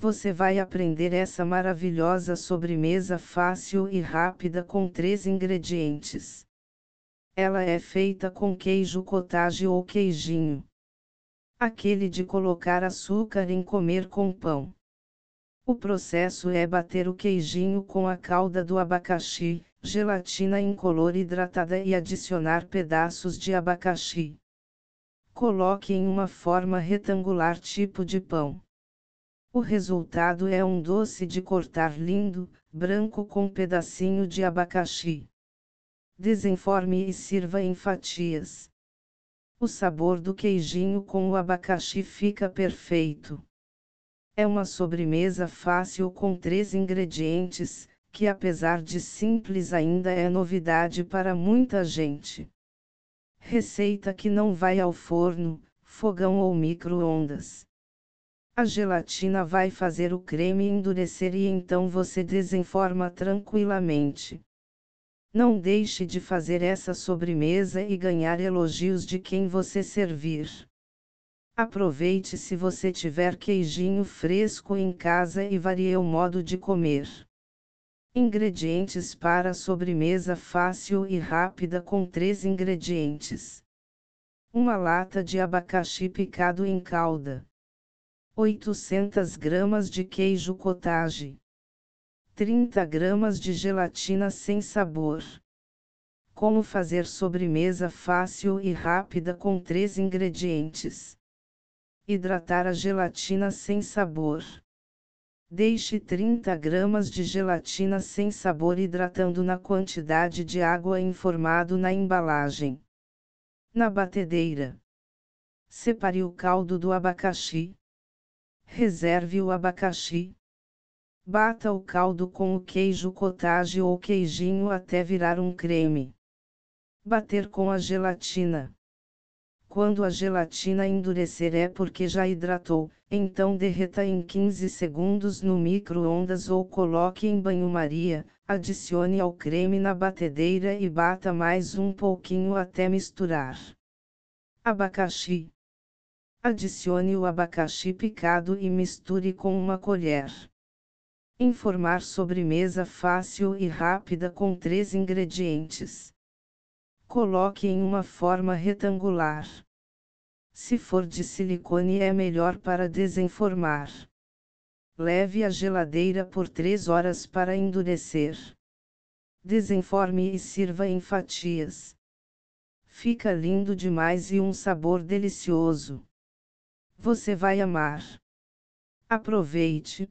você vai aprender essa maravilhosa sobremesa fácil e rápida com três ingredientes. Ela é feita com queijo cottage ou queijinho. Aquele de colocar açúcar em comer com pão. O processo é bater o queijinho com a calda do abacaxi, gelatina incolor hidratada e adicionar pedaços de abacaxi. Coloque em uma forma retangular tipo de pão. O resultado é um doce de cortar lindo, branco com pedacinho de abacaxi. Desenforme e sirva em fatias. O sabor do queijinho com o abacaxi fica perfeito. É uma sobremesa fácil com três ingredientes, que apesar de simples ainda é novidade para muita gente. Receita que não vai ao forno, fogão ou micro-ondas. A gelatina vai fazer o creme endurecer e então você desenforma tranquilamente. Não deixe de fazer essa sobremesa e ganhar elogios de quem você servir. Aproveite se você tiver queijinho fresco em casa e varie o modo de comer. Ingredientes para sobremesa fácil e rápida com três ingredientes: uma lata de abacaxi picado em calda, 800 gramas de queijo cottage, 30 gramas de gelatina sem sabor. Como fazer sobremesa fácil e rápida com três ingredientes. Hidratar a gelatina sem sabor. Deixe 30 gramas de gelatina sem sabor hidratando na quantidade de água informado na embalagem. Na batedeira. Separe o caldo do abacaxi. Reserve o abacaxi. Bata o caldo com o queijo cottage ou queijinho até virar um creme. Bater com a gelatina. Quando a gelatina endurecer é porque já hidratou, então derreta em 15 segundos no micro-ondas ou coloque em banho-maria, adicione ao creme na batedeira e bata mais um pouquinho até misturar. Abacaxi. Adicione o abacaxi picado e misture com uma colher. Informar sobremesa fácil e rápida com três ingredientes. Coloque em uma forma retangular. Se for de silicone é melhor para desenformar. Leve à geladeira por 3 horas para endurecer. Desenforme e sirva em fatias. Fica lindo demais e um sabor delicioso. Você vai amar. Aproveite!